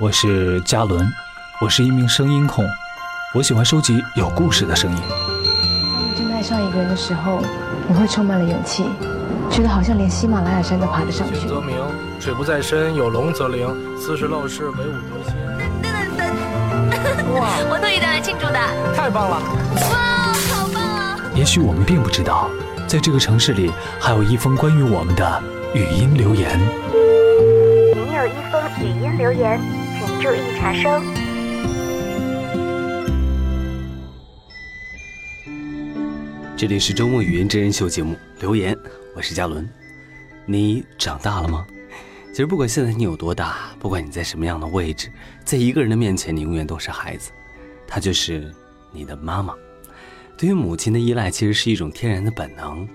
我是嘉伦，我是一名声音控，我喜欢收集有故事的声音。当你真的爱上一个人的时候，你会充满了勇气，觉得好像连喜马拉雅山都爬得上去。则明，水不在深，有龙则灵。斯是陋室，惟吾德馨。哇！我特意带来庆祝的，太棒了！哇，好棒啊！也许我们并不知道，在这个城市里，还有一封关于我们的语音留言。您有一封语音留言，请注意查收。这里是周末语音真人秀节目留言，我是嘉伦。你长大了吗？其实不管现在你有多大，不管你在什么样的位置，在一个人的面前，你永远都是孩子，她就是你的妈妈。对于母亲的依赖，其实是一种天然的本能。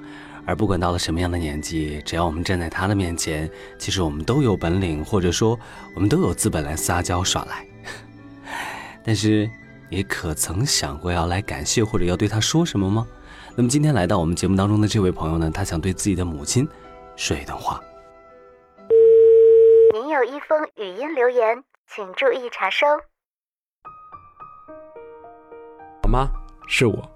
而不管到了什么样的年纪，只要我们站在他的面前，其实我们都有本领，或者说我们都有资本来撒娇耍赖。但是，你可曾想过要来感谢或者要对他说什么吗？那么今天来到我们节目当中的这位朋友呢，他想对自己的母亲说一段话。您有一封语音留言，请注意查收。老妈，是我。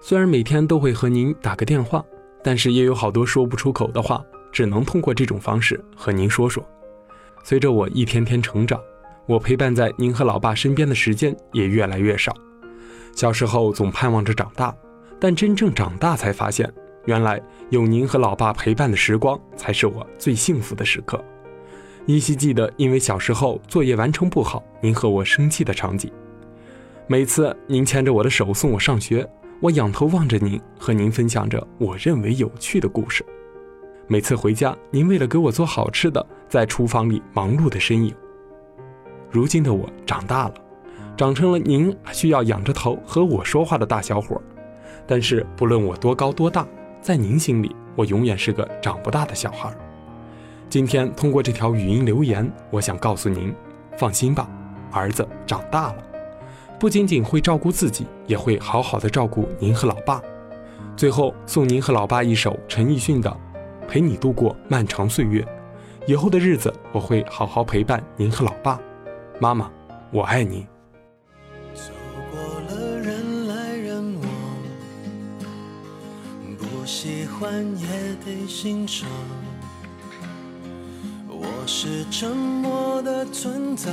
虽然每天都会和您打个电话，但是也有好多说不出口的话，只能通过这种方式和您说说。随着我一天天成长，我陪伴在您和老爸身边的时间也越来越少。小时候总盼望着长大。但真正长大才发现，原来有您和老爸陪伴的时光才是我最幸福的时刻。依稀记得，因为小时候作业完成不好，您和我生气的场景。每次您牵着我的手送我上学，我仰头望着您，和您分享着我认为有趣的故事。每次回家，您为了给我做好吃的，在厨房里忙碌的身影。如今的我长大了，长成了您需要仰着头和我说话的大小伙。但是不论我多高多大，在您心里，我永远是个长不大的小孩。今天通过这条语音留言，我想告诉您，放心吧，儿子长大了，不仅仅会照顾自己，也会好好的照顾您和老爸。最后送您和老爸一首陈奕迅的《陪你度过漫长岁月》，以后的日子我会好好陪伴您和老爸。妈妈，我爱你。走过了人来人往，不。喜欢也得欣赏。我是沉默的存在，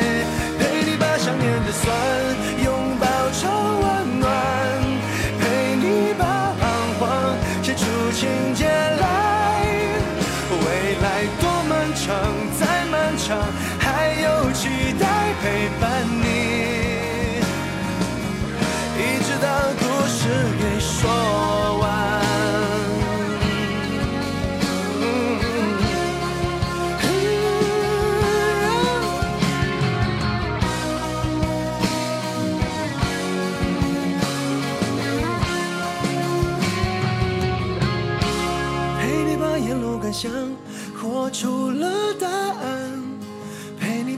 还有期待陪伴你，一直到故事给说完。陪你把沿路感想活出了答案，